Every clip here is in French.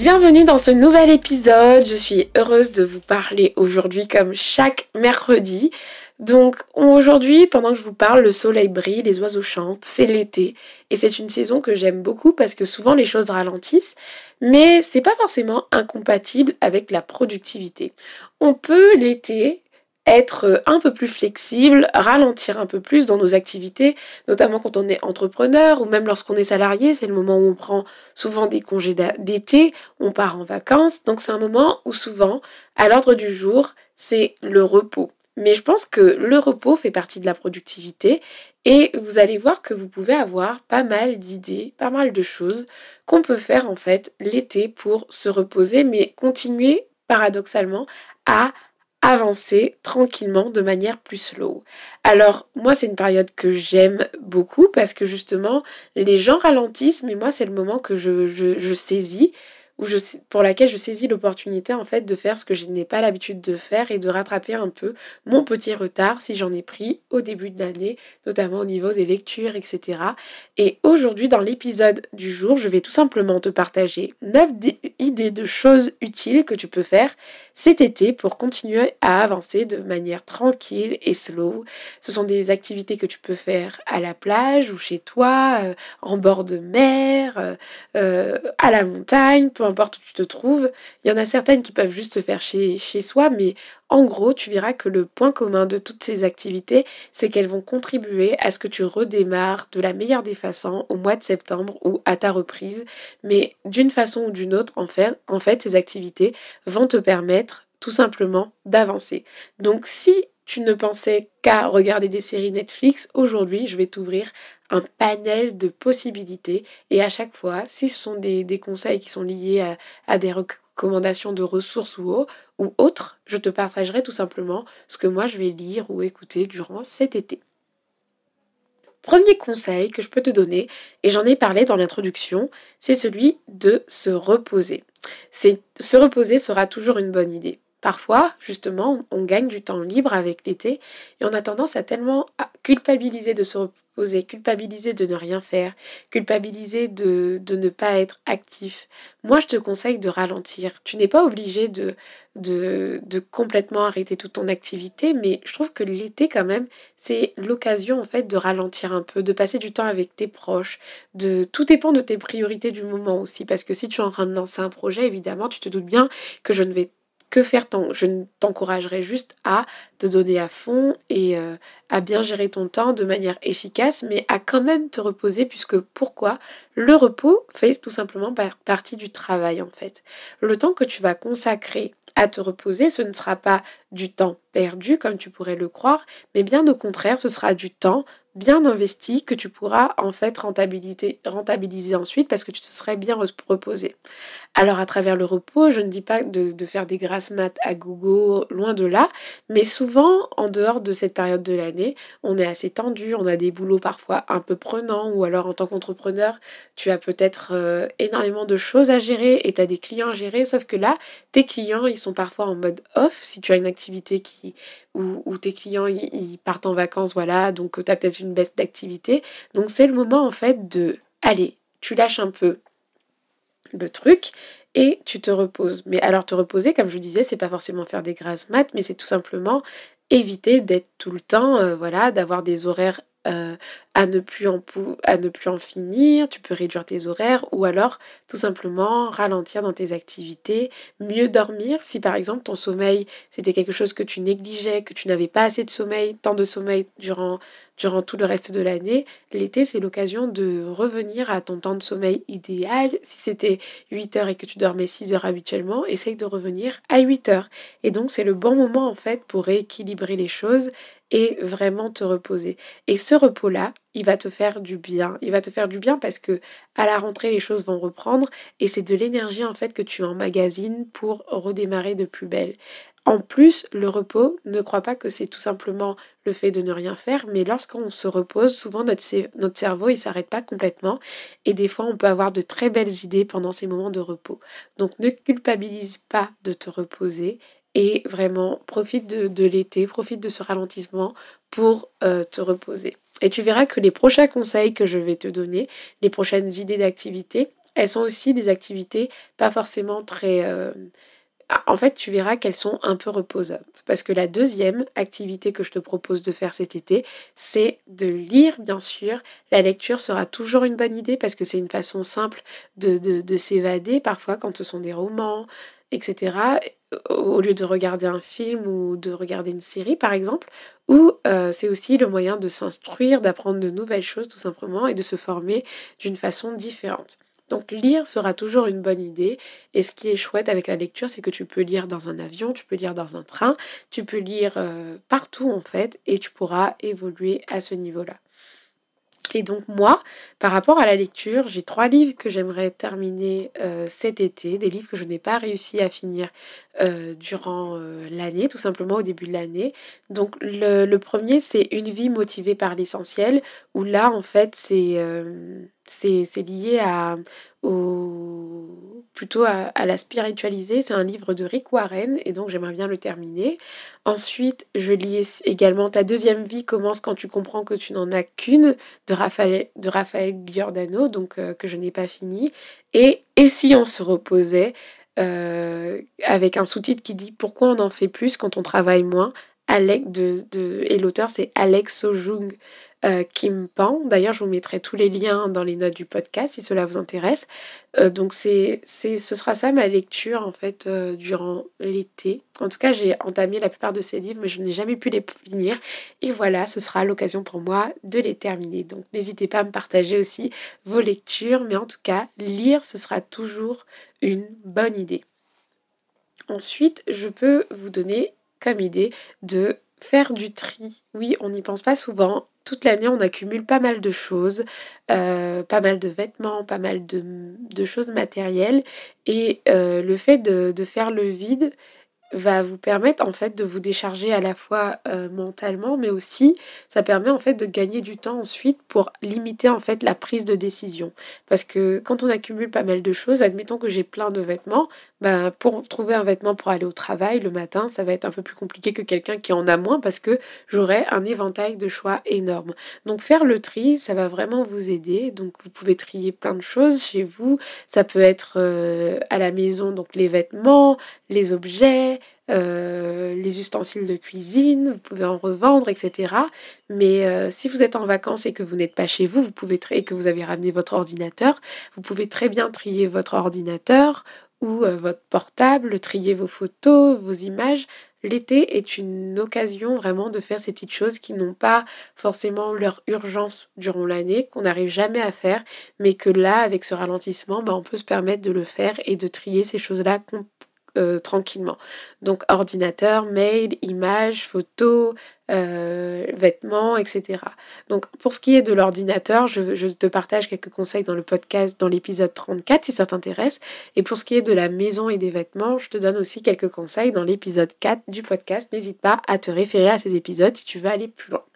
Bienvenue dans ce nouvel épisode. Je suis heureuse de vous parler aujourd'hui comme chaque mercredi. Donc aujourd'hui, pendant que je vous parle, le soleil brille, les oiseaux chantent, c'est l'été et c'est une saison que j'aime beaucoup parce que souvent les choses ralentissent, mais c'est pas forcément incompatible avec la productivité. On peut l'été être euh, un peu plus flexible, ralentir un peu plus dans nos activités, notamment quand on est entrepreneur ou même lorsqu'on est salarié, c'est le moment où on prend souvent des congés d'été, on part en vacances, donc c'est un moment où souvent, à l'ordre du jour, c'est le repos. Mais je pense que le repos fait partie de la productivité et vous allez voir que vous pouvez avoir pas mal d'idées, pas mal de choses qu'on peut faire en fait l'été pour se reposer, mais continuer paradoxalement à avancer tranquillement de manière plus slow. Alors moi c'est une période que j'aime beaucoup parce que justement les gens ralentissent mais moi c'est le moment que je, je, saisis pour laquelle je saisis l'opportunité en fait de faire ce que je n'ai pas l'habitude de faire et de rattraper un peu mon petit retard si j'en ai pris au début de l'année, notamment au niveau des lectures, etc. Et aujourd'hui, dans l'épisode du jour, je vais tout simplement te partager 9 idées de choses utiles que tu peux faire cet été pour continuer à avancer de manière tranquille et slow. Ce sont des activités que tu peux faire à la plage ou chez toi, euh, en bord de mer, euh, euh, à la montagne, importe où tu te trouves. Il y en a certaines qui peuvent juste se faire chez, chez soi, mais en gros, tu verras que le point commun de toutes ces activités, c'est qu'elles vont contribuer à ce que tu redémarres de la meilleure des façons au mois de septembre ou à ta reprise. Mais d'une façon ou d'une autre, en fait, en fait, ces activités vont te permettre tout simplement d'avancer. Donc si tu ne pensais qu'à regarder des séries Netflix, aujourd'hui je vais t'ouvrir un panel de possibilités et à chaque fois, si ce sont des, conseils qui sont liés à, des recommandations de ressources ou, autres, je te partagerai tout simplement ce que moi je vais lire ou écouter durant cet été. Premier conseil que je peux te donner, et j'en ai parlé dans l'introduction, c'est celui de se reposer. Se reposer sera toujours une bonne idée. Parfois, justement, on gagne du temps libre avec l'été et on a tendance à tellement culpabiliser de se reposer, culpabiliser de ne rien faire, culpabiliser de, de ne pas être actif. Moi, je te conseille de ralentir. Tu n'es pas obligé de, de, de, complètement arrêter toute ton activité, mais je trouve que l'été, quand même, c'est l'occasion, en fait, de ralentir un peu, de passer du temps avec tes proches. De... Tout dépend de tes priorités du moment aussi, parce que si tu es en train de lancer un projet, évidemment, tu te doutes bien que je ne vais que faire tant? Je t'encouragerai juste à te donner à fond et euh, à bien gérer ton temps de manière efficace, mais à quand même te reposer, puisque pourquoi? Le repos fait tout simplement partie du travail en fait. Le temps que tu vas consacrer à te reposer, ce ne sera pas du temps perdu comme tu pourrais le croire, mais bien au contraire, ce sera du temps bien investi que tu pourras en fait rentabiliser, ensuite parce que tu te serais bien reposé. Alors à travers le repos, je ne dis pas de, faire des grasses maths à gogo, loin de là, mais souvent en dehors de cette période de l'année, on est assez tendu, on a des boulots parfois un peu prenants ou alors en tant qu'entrepreneur, tu as peut-être euh, énormément de choses à gérer et tu as des clients à gérer, sauf que là, tes clients, ils sont parfois en mode off si tu as une activité qui où, tes clients ils, partent en vacances, voilà, donc tu as peut-être une baisse d'activité. Donc c'est le moment en fait de, allez, tu lâches un peu le truc et tu te reposes. Mais alors te reposer, comme je disais, c'est pas forcément faire des grasses maths, mais c'est tout simplement éviter d'être tout le temps, euh, voilà, d'avoir des horaires euh, à, ne plus en finir, tu peux réduire tes horaires ou alors tout simplement ralentir dans tes activités, mieux dormir si par exemple ton sommeil c'était quelque chose que tu négligeais, que tu n'avais pas assez de sommeil, tant de sommeil durant, durant tout le reste de l'année, l'été c'est l'occasion de revenir à ton temps de sommeil idéal. Si c'était 8 heures et que tu dormais 6 heures habituellement, essaye de revenir à 8 heures. Et donc c'est le bon moment en fait pour rééquilibrer les choses et vraiment te reposer. Et ce repos-là il va te faire du bien. Il va te faire du bien parce que à la rentrée, les choses vont reprendre et c'est de l'énergie en fait que tu emmagasines pour redémarrer de plus belle. En plus, le repos, ne crois pas que c'est tout simplement le fait de ne rien faire, mais lorsqu'on se repose, souvent notre, cerveau, il s'arrête pas complètement et des fois on peut avoir de très belles idées pendant ces moments de repos. Donc ne culpabilise pas de te reposer et vraiment profite de, l'été, profite de ce ralentissement pour euh, te reposer. Et tu verras que les prochains conseils que je vais te donner, les prochaines idées d'activités, elles sont aussi des activités pas forcément très... Euh, en fait, tu verras qu'elles sont un peu reposantes. Parce que la deuxième activité que je te propose de faire cet été, c'est de lire, bien sûr. La lecture sera toujours une bonne idée parce que c'est une façon simple de, de, s'évader parfois quand ce sont des romans, etc. Au lieu de regarder un film ou de regarder une série, par exemple. Ou euh, c'est aussi le moyen de s'instruire, d'apprendre de nouvelles choses tout simplement et de se former d'une façon différente. Donc lire sera toujours une bonne idée. Et ce qui est chouette avec la lecture, c'est que tu peux lire dans un avion, tu peux lire dans un train, tu peux lire euh, partout en fait, et tu pourras évoluer à ce niveau-là. Et donc moi, par rapport à la lecture, j'ai trois livres que j'aimerais terminer euh, cet été, des livres que je n'ai pas réussi à finir euh, durant l'année, tout simplement au début de l'année. Donc le premier, c'est Une vie motivée par l'essentiel, où là, en fait, c'est c'est lié à, au, plutôt à, la spiritualité. C'est un livre de Rick Warren et donc j'aimerais bien le terminer. Ensuite, je lis également Ta deuxième vie commence quand tu comprends que tu n'en as qu'une de Raphaël, de Raphaël Giordano, donc euh, que je n'ai pas fini. Et Et si on se reposait euh, avec un sous-titre qui dit Pourquoi on en fait plus quand on travaille moins Alex de, de, et l'auteur c'est Alex Sojung euh, Kim Pan. D'ailleurs, je vous mettrai tous les liens dans les notes du podcast si cela vous intéresse. Euh, donc, c'est, ce sera ça ma lecture en fait euh, durant l'été. En tout cas, j'ai entamé la plupart de ces livres, mais je n'ai jamais pu les finir. Et voilà, ce sera l'occasion pour moi de les terminer. Donc, n'hésitez pas à me partager aussi vos lectures, mais en tout cas, lire, ce sera toujours une bonne idée. Ensuite, je peux vous donner comme idée de faire du tri. Oui, on n'y pense pas souvent, toute l'année, on accumule pas mal de choses, euh, pas mal de vêtements, pas mal de, choses matérielles. Et euh, le fait de, de, faire le vide, va vous permettre en fait de vous décharger à la fois euh, mentalement mais aussi ça permet en fait de gagner du temps ensuite pour limiter en fait la prise de décision. Parce que quand on accumule pas mal de choses admettons que j'ai plein de vêtements ben, pour trouver un vêtement pour aller au travail le matin ça va être un peu plus compliqué que quelqu'un qui en a moins parce que j'aurai un éventail de choix énorme. Donc faire le tri ça va vraiment vous aider. Donc vous pouvez trier plein de choses chez vous. Ça peut être euh, à la maison donc les vêtements les objets, euh, les ustensiles de cuisine, vous pouvez en revendre, etc. Mais euh, si vous êtes en vacances et que vous n'êtes pas chez vous, vous pouvez et que vous avez ramené votre ordinateur, vous pouvez très bien trier votre ordinateur ou euh, votre portable, trier vos photos, vos images. L'été est une occasion vraiment de faire ces petites choses qui n'ont pas forcément leur urgence durant l'année, qu'on n'arrive jamais à faire, mais que là, avec ce ralentissement, bah, on peut se permettre de le faire et de trier ces choses-là euh, tranquillement. Donc ordinateur, mail, images, photos, euh, vêtements, etc. Donc pour ce qui est de l'ordinateur, je, je, te partage quelques conseils dans le podcast, dans l'épisode 34 si ça t'intéresse. Et pour ce qui est de la maison et des vêtements, je te donne aussi quelques conseils dans l'épisode 4 du podcast. N'hésite pas à te référer à ces épisodes si tu veux aller plus loin.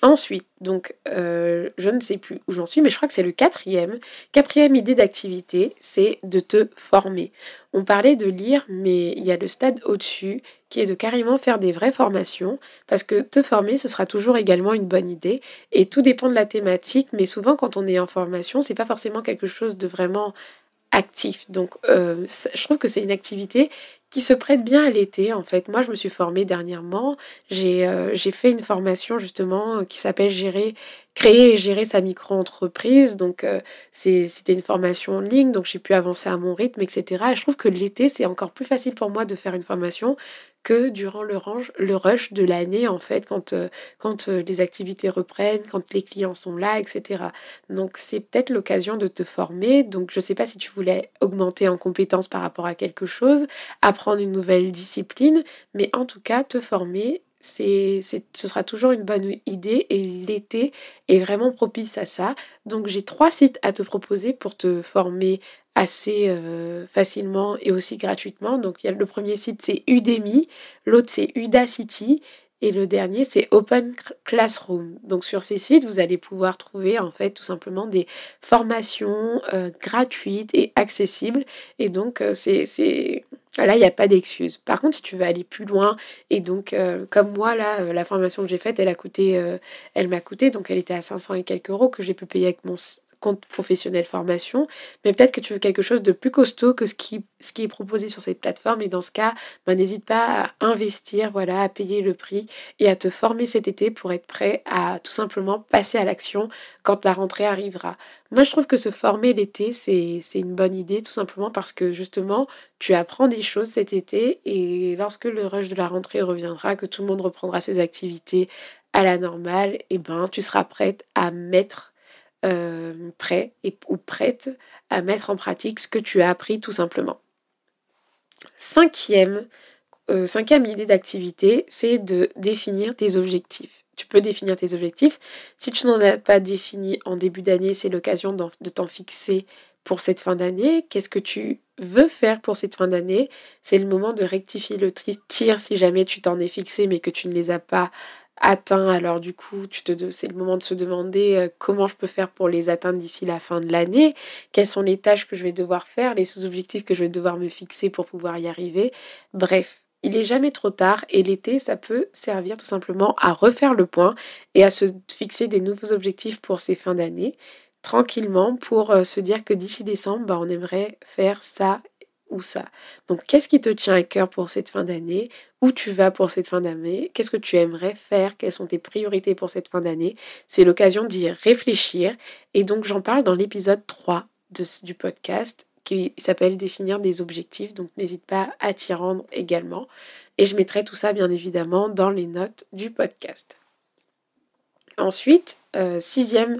Ensuite, donc euh, je ne sais plus où j'en suis, mais je crois que c'est le quatrième. Quatrième idée d'activité, c'est de te former. On parlait de lire, mais il y a le stade au-dessus qui est de carrément faire des vraies formations, parce que te former, ce sera toujours également une bonne idée. Et tout dépend de la thématique, mais souvent quand on est en formation, c'est pas forcément quelque chose de vraiment actif. Donc euh, je trouve que c'est une activité qui se prête bien à l'été en fait. Moi je me suis formée dernièrement, j'ai euh, fait une formation justement euh, qui s'appelle gérer créer et gérer sa micro-entreprise. Donc euh, c'était une formation en ligne, donc j'ai pu avancer à mon rythme, etc. Et je trouve que l'été c'est encore plus facile pour moi de faire une formation que durant le, range, le rush de l'année, en fait, quand, euh, quand euh, les activités reprennent, quand les clients sont là, etc. Donc, c'est peut-être l'occasion de te former. Donc, je ne sais pas si tu voulais augmenter en compétences par rapport à quelque chose, apprendre une nouvelle discipline, mais en tout cas, te former c'est, ce sera toujours une bonne idée et l'été est vraiment propice à ça. Donc j'ai trois sites à te proposer pour te former assez euh, facilement et aussi gratuitement. Donc y a le premier site c'est Udemy, l'autre c'est Udacity et le dernier, c'est Open Classroom. Donc sur ces sites, vous allez pouvoir trouver en fait tout simplement des formations euh, gratuites et accessibles. Et donc euh, c'est là, il n'y a pas d'excuse. Par contre, si tu veux aller plus loin, et donc euh, comme moi là, la formation que j'ai faite, elle a coûté, elle m'a coûté, donc elle était à 500 et quelques euros que j'ai pu payer avec mon compte professionnel formation, mais peut-être que tu veux quelque chose de plus costaud que ce qui, ce qui est proposé sur cette plateforme. Et dans ce cas, ben, n'hésite pas à investir, voilà, à payer le prix et à te former cet été pour être prêt à tout simplement passer à l'action quand la rentrée arrivera. Moi, je trouve que se former l'été, c'est une bonne idée, tout simplement parce que justement, tu apprends des choses cet été et lorsque le rush de la rentrée reviendra, que tout le monde reprendra ses activités à la normale, et eh ben, tu seras prête à mettre euh, prêt et, ou prête à mettre en pratique ce que tu as appris tout simplement. Cinquième, euh, cinquième idée d'activité, c'est de définir tes objectifs. Tu peux définir tes objectifs. Si tu n'en as pas défini en début d'année, c'est l'occasion de t'en fixer pour cette fin d'année. Qu'est-ce que tu veux faire pour cette fin d'année? C'est le moment de rectifier le tir si jamais tu t'en es fixé mais que tu ne les as pas atteint. Alors du coup, tu te, c'est le moment de se demander euh, comment je peux faire pour les atteindre d'ici la fin de l'année, quelles sont les tâches que je vais devoir faire, les sous-objectifs que je vais devoir me fixer pour pouvoir y arriver. Bref, il est jamais trop tard et l'été, ça peut servir tout simplement à refaire le point et à se fixer des nouveaux objectifs pour ces fins d'année tranquillement pour euh, se dire que d'ici décembre, bah, on aimerait faire ça ça. Donc, qu'est-ce qui te tient à cœur pour cette fin d'année? Où tu vas pour cette fin d'année? Qu'est-ce que tu aimerais faire? Quelles sont tes priorités pour cette fin d'année? C'est l'occasion d'y réfléchir. Et donc, j'en parle dans l'épisode 3 de, du podcast qui s'appelle Définir des objectifs. Donc, n'hésite pas à t'y rendre également. Et je mettrai tout ça, bien évidemment, dans les notes du podcast. Ensuite, euh, sixième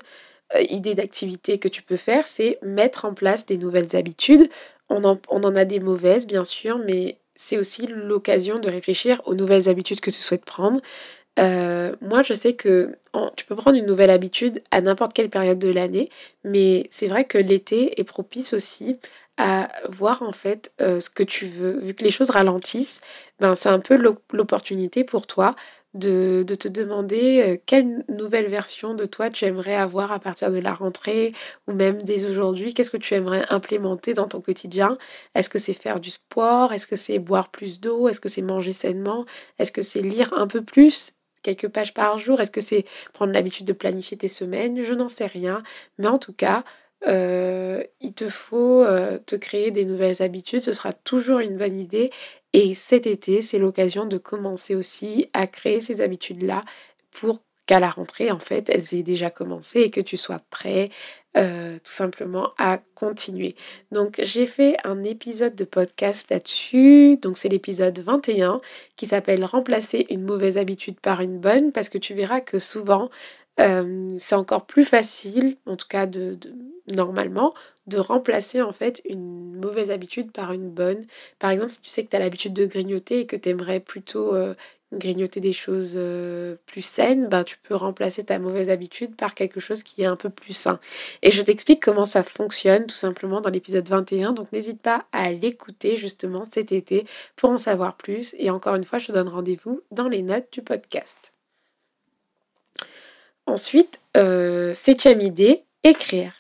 euh, idée d'activité que tu peux faire, c'est mettre en place des nouvelles habitudes on en, a des mauvaises, bien sûr, mais c'est aussi l'occasion de réfléchir aux nouvelles habitudes que tu souhaites prendre. Euh, moi, je sais que tu peux prendre une nouvelle habitude à n'importe quelle période de l'année, mais c'est vrai que l'été est propice aussi à voir en fait euh, ce que tu veux. Vu que les choses ralentissent, ben, c'est un peu l'opportunité pour toi de, te demander euh, quelle nouvelle version de toi tu aimerais avoir à partir de la rentrée ou même dès aujourd'hui? Qu'est-ce que tu aimerais implémenter dans ton quotidien? Est-ce que c'est faire du sport? Est-ce que c'est boire plus d'eau? Est-ce que c'est manger sainement? Est-ce que c'est lire un peu plus quelques pages par jour? Est-ce que c'est prendre l'habitude de planifier tes semaines? Je n'en sais rien. Mais en tout cas, euh, il te faut euh, te créer des nouvelles habitudes. Ce sera toujours une bonne idée et cet été, c'est l'occasion de commencer aussi à créer ces habitudes-là pour qu'à la rentrée, en fait, elles aient déjà commencé et que tu sois prêt euh, tout simplement à continuer. Donc j'ai fait un épisode de podcast là-dessus, donc c'est l'épisode 21 qui s'appelle Remplacer une mauvaise habitude par une bonne parce que tu verras que souvent euh, c'est encore plus facile, en tout cas normalement, de remplacer en fait une mauvaise habitude par une bonne. Par exemple, si tu sais que tu as l'habitude de grignoter et que tu aimerais plutôt euh, grignoter des choses euh, plus saines, ben, tu peux remplacer ta mauvaise habitude par quelque chose qui est un peu plus sain. Et je t'explique comment ça fonctionne tout simplement dans l'épisode 21, donc n'hésite pas à l'écouter justement cet été pour en savoir plus. Et encore une fois, je te donne rendez-vous dans les notes du podcast. Ensuite, euh, septième idée, écrire.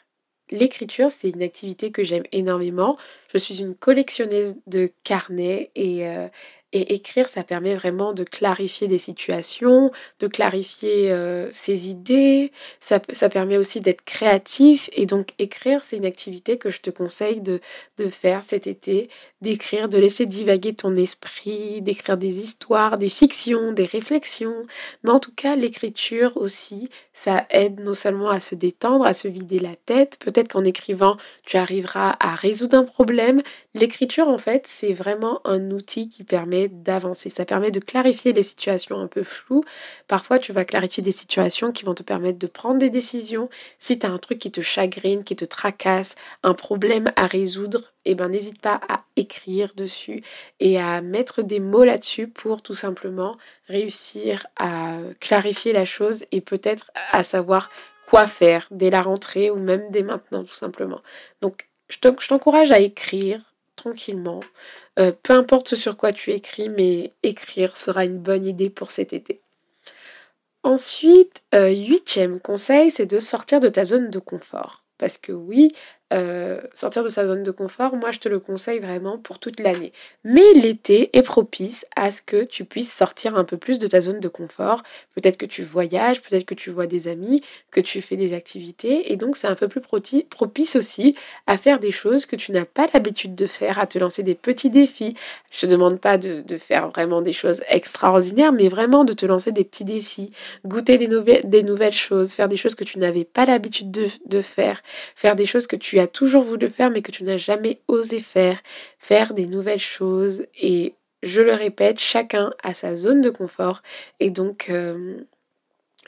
L'écriture, c'est une activité que j'aime énormément. Je suis une collectionneuse de carnets et, euh, et écrire, ça permet vraiment de clarifier des situations, de clarifier ses idées. Ça, ça, permet aussi d'être créatif. Et donc, écrire, c'est une activité que je te conseille de, de faire cet été. D'écrire, de laisser divaguer ton esprit, d'écrire des histoires, des fictions, des réflexions. Mais en tout cas, l'écriture aussi, ça aide non seulement à se détendre, à se vider la tête. Peut-être qu'en écrivant, tu arriveras à résoudre un problème. L'écriture, en fait, c'est vraiment un outil qui permet d'avancer. Ça permet de clarifier les situations un peu floues. Parfois, tu vas clarifier des situations qui vont te permettre de prendre des décisions. Si tu as un truc qui te chagrine, qui te tracasse, un problème à résoudre, eh ben, n'hésite pas à écrire dessus et à mettre des mots là-dessus pour tout simplement réussir à clarifier la chose et peut-être à savoir quoi faire dès la rentrée ou même dès maintenant tout simplement. Donc je t'encourage à écrire tranquillement. Euh, peu importe ce sur quoi tu écris, mais écrire sera une bonne idée pour cet été. Ensuite, euh, huitième conseil, c'est de sortir de ta zone de confort. Parce que oui, euh, sortir de sa zone de confort, moi je te le conseille vraiment pour toute l'année. Mais l'été est propice à ce que tu puisses sortir un peu plus de ta zone de confort. Peut-être que tu voyages, peut-être que tu vois des amis, que tu fais des activités. Et donc c'est un peu plus propice aussi à faire des choses que tu n'as pas l'habitude de faire, à te lancer des petits défis. Je ne te demande pas de, faire vraiment des choses extraordinaires, mais vraiment de te lancer des petits défis, goûter des, nouvelles, des nouvelles choses, faire des choses que tu n'avais pas l'habitude de, de faire, faire des choses que tu toujours voulu faire mais que tu n'as jamais osé faire, faire des nouvelles choses. Et je le répète, chacun a sa zone de confort. Et donc, euh,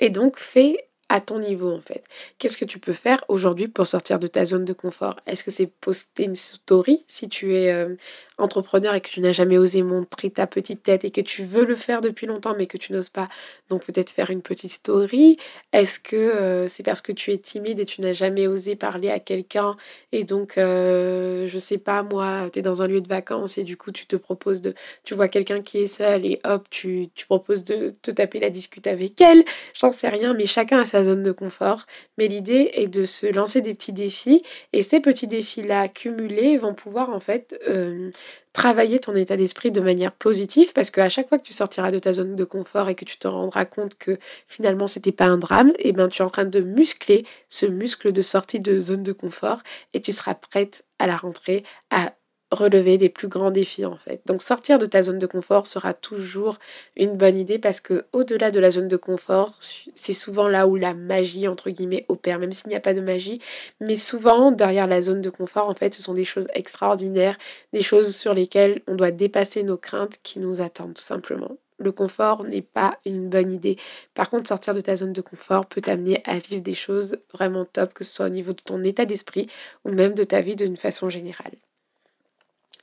et donc fais à ton niveau en fait. Qu'est-ce que tu peux faire aujourd'hui pour sortir de ta zone de confort? Est-ce que c'est poster une story si tu es euh, entrepreneur et que tu n'as jamais osé montrer ta petite tête et que tu veux le faire depuis longtemps mais que tu n'oses pas, donc peut-être faire une petite story. Est-ce que euh, c'est parce que tu es timide et tu n'as jamais osé parler à quelqu'un et donc euh, je sais pas moi, tu es dans un lieu de vacances et du coup tu te proposes de tu vois quelqu'un qui est seul et hop, tu, tu proposes de te taper la discute avec elle. J'en sais rien mais chacun a sa zone de confort. Mais l'idée est de se lancer des petits défis et ces petits défis là cumulés vont pouvoir en fait euh, travailler ton état d'esprit de manière positive parce qu'à chaque fois que tu sortiras de ta zone de confort et que tu te rendras compte que finalement c'était pas un drame, et eh ben tu es en train de muscler ce muscle de sortie de zone de confort et tu seras prête à la rentrée à relever des plus grands défis en fait. Donc sortir de ta zone de confort sera toujours une bonne idée parce que au-delà de la zone de confort, c'est souvent là où la magie entre guillemets opère même s'il n'y a pas de magie, mais souvent derrière la zone de confort en fait, ce sont des choses extraordinaires, des choses sur lesquelles on doit dépasser nos craintes qui nous attendent tout simplement. Le confort n'est pas une bonne idée. Par contre, sortir de ta zone de confort peut t'amener à vivre des choses vraiment top, que ce soit au niveau de ton état d'esprit ou même de ta vie d'une façon générale.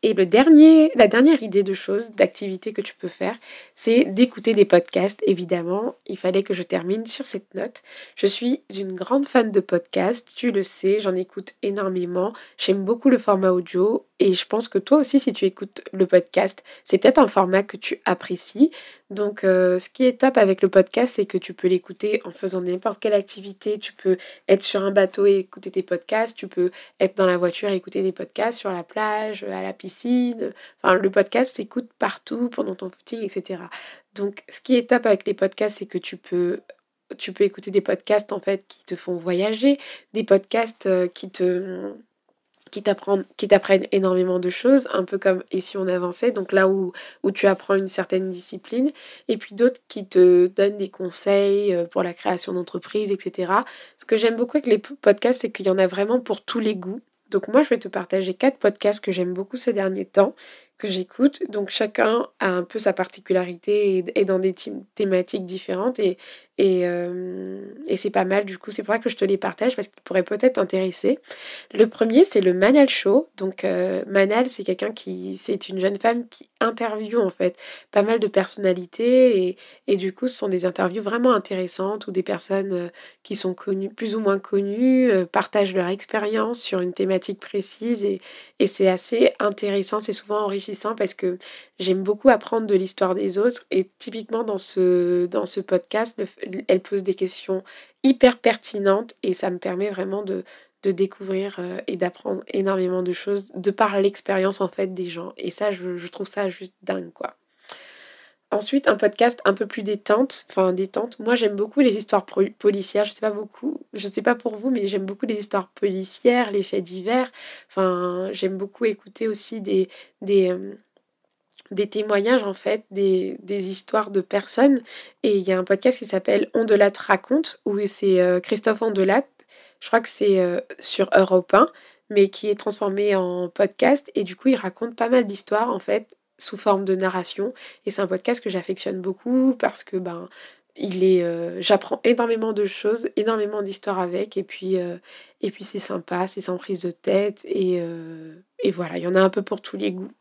Et le dernier, la dernière idée de choses, d'activité que tu peux faire, c'est d'écouter des podcasts. Évidemment, il fallait que je termine sur cette note. Je suis une grande fan de podcasts, tu le sais, j'en écoute énormément. J'aime beaucoup le format audio et je pense que toi aussi, si tu écoutes le podcast, c'est peut-être un format que tu apprécies. Donc, euh, ce qui est top avec le podcast, c'est que tu peux l'écouter en faisant n'importe quelle activité. Tu peux être sur un bateau et écouter tes podcasts. Tu peux être dans la voiture et écouter des podcasts sur la plage, à la piscine. Enfin, le podcast s'écoute partout pendant ton footing, etc. Donc, ce qui est top avec les podcasts, c'est que tu peux tu peux écouter des podcasts en fait qui te font voyager, des podcasts euh, qui te qui t'apprennent énormément de choses, un peu comme et si on avançait, donc là où, où tu apprends une certaine discipline, et puis d'autres qui te donnent des conseils euh, pour la création d'entreprise, etc. Ce que j'aime beaucoup avec les podcasts, c'est qu'il y en a vraiment pour tous les goûts. Donc moi, je vais te partager quatre podcasts que j'aime beaucoup ces derniers temps, que j'écoute. Donc chacun a un peu sa particularité et, dans des thématiques différentes. Et, euh, et, c'est pas mal, du coup, c'est pour ça que je te les partage parce qu'ils pourraient peut-être t'intéresser. Le premier, c'est le Manal Show. Donc, euh, Manal, c'est quelqu'un qui. C'est une jeune femme qui interviewe en fait pas mal de personnalités. Et, et, du coup, ce sont des interviews vraiment intéressantes où des personnes euh, qui sont connues, plus ou moins connues, partagent leur expérience sur une thématique précise. Et, et c'est assez intéressant, c'est souvent enrichissant parce que j'aime beaucoup apprendre de l'histoire des autres. Et typiquement, dans ce, dans ce podcast, elle pose des questions hyper pertinentes et ça me permet vraiment de, découvrir euh, et d'apprendre énormément de choses de par l'expérience en fait des gens. Et ça, je, trouve ça juste dingue quoi. Ensuite, un podcast un peu plus détente, enfin détente. Moi, j'aime beaucoup les histoires policières. Je sais pas beaucoup, je sais pas pour vous, mais j'aime beaucoup les histoires policières, les faits divers. Enfin, j'aime beaucoup écouter aussi des, des, euh, des témoignages en fait, des, des, histoires de personnes. Et il y a un podcast qui s'appelle Ondelat raconte, où c'est euh, Christophe Ondelat, je crois que c'est euh, sur Europe 1, mais qui est transformé en podcast. Et du coup, il raconte pas mal d'histoires, en fait, sous forme de narration. Et c'est un podcast que j'affectionne beaucoup parce que ben, il est, euh, j'apprends énormément de choses, énormément d'histoires avec. Et puis, euh, et puis c'est sympa, c'est sans prise de tête. Et, euh, et voilà, il y en a un peu pour tous les goûts.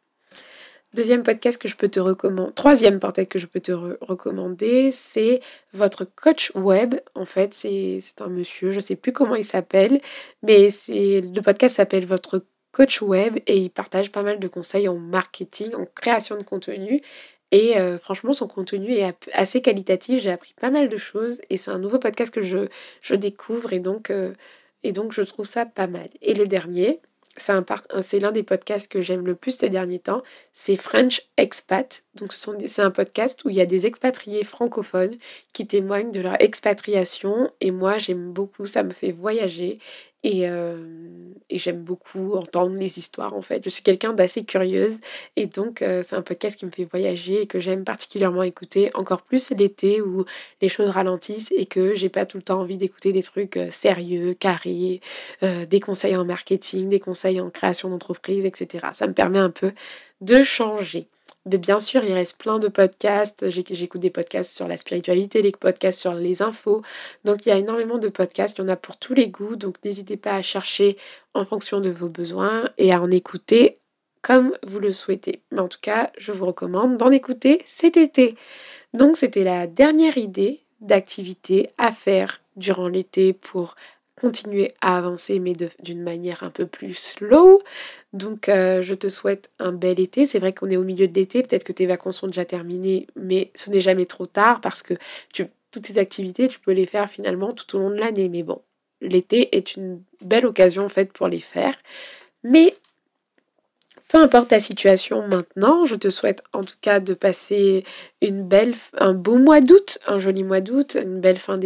Deuxième podcast que je peux te recommander, troisième peut-être que je peux te recommander, c'est votre coach web. En fait, c'est un monsieur, je ne sais plus comment il s'appelle, mais le podcast s'appelle votre coach web et il partage pas mal de conseils en marketing, en création de contenu. Et euh, franchement, son contenu est assez qualitatif. J'ai appris pas mal de choses et c'est un nouveau podcast que je, je découvre et donc, euh, et donc je trouve ça pas mal. Et le dernier, c'est l'un des podcasts que j'aime le plus ces derniers temps. C'est French Expat. Donc, c'est un podcast où il y a des expatriés francophones qui témoignent de leur expatriation. Et moi, j'aime beaucoup, ça me fait voyager. Euh, et, j'aime beaucoup entendre les histoires en fait. Je suis quelqu'un d'assez curieuse et donc euh, c'est un podcast qui me fait voyager et que j'aime particulièrement écouter, encore plus l'été où les choses ralentissent et que j'ai pas tout le temps envie d'écouter des trucs euh, sérieux, carrés, des conseils en marketing, des conseils en création d'entreprise, etc. Ça me permet un peu de changer. Bien sûr, il reste plein de podcasts. J'écoute des podcasts sur la spiritualité, les podcasts sur les infos. Donc il y a énormément de podcasts. Il y en a pour tous les goûts. Donc n'hésitez pas à chercher en fonction de vos besoins et à en écouter comme vous le souhaitez. Mais en tout cas, je vous recommande d'en écouter cet été. Donc c'était la dernière idée d'activité à faire durant l'été pour continuer à avancer, mais d'une manière un peu plus slow. Donc, euh, je te souhaite un bel été. C'est vrai qu'on est au milieu de l'été, peut-être que tes vacances sont déjà terminées, mais ce n'est jamais trop tard parce que toutes ces activités, tu peux les faire finalement tout au long de l'année. Mais bon, l'été est une belle occasion en fait pour les faire. Mais peu importe ta situation maintenant, je te souhaite en tout cas de passer une belle, un beau mois d'août, un joli mois d'août, une belle fin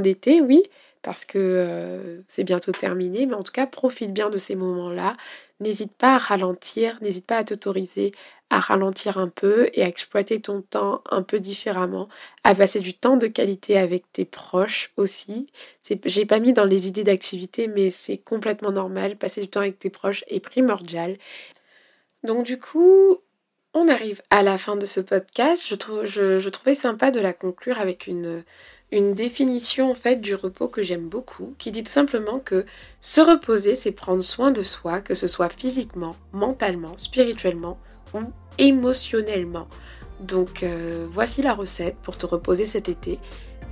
d'été, oui parce que euh, c'est bientôt terminé, mais en tout cas, profite bien de ces moments-là. N'hésite pas à ralentir, n'hésite pas à t'autoriser à ralentir un peu et à exploiter ton temps un peu différemment, à passer du temps de qualité avec tes proches aussi. J'ai pas mis dans les idées d'activité, mais c'est complètement normal. Passer du temps avec tes proches est primordial. Donc du coup, on arrive à la fin de ce podcast. Je, trouvais sympa de la conclure avec une, une définition en fait du repos que j'aime beaucoup, qui dit tout simplement que se reposer, c'est prendre soin de soi, que ce soit physiquement, mentalement, spirituellement ou émotionnellement. Donc euh, voici la recette pour te reposer cet été.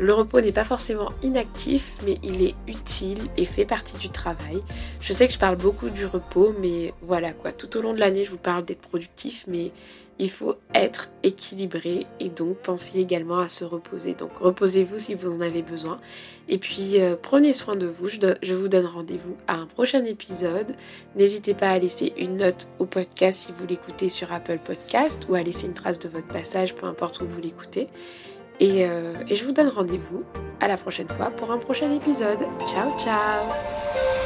Le repos n'est pas forcément inactif, mais il est utile et fait partie du travail. Je sais que je parle beaucoup du repos, mais voilà quoi, tout au long de l'année, je vous parle d'être productif, mais il faut être équilibré et donc pensez également à se reposer. Donc reposez-vous si vous en avez besoin. Et puis euh, prenez soin de vous. Je, vous donne rendez-vous à un prochain épisode. N'hésitez pas à laisser une note au podcast si vous l'écoutez sur Apple Podcast ou à laisser une trace de votre passage, peu importe où vous l'écoutez. Et, euh, et je vous donne rendez-vous à la prochaine fois pour un prochain épisode. Ciao ciao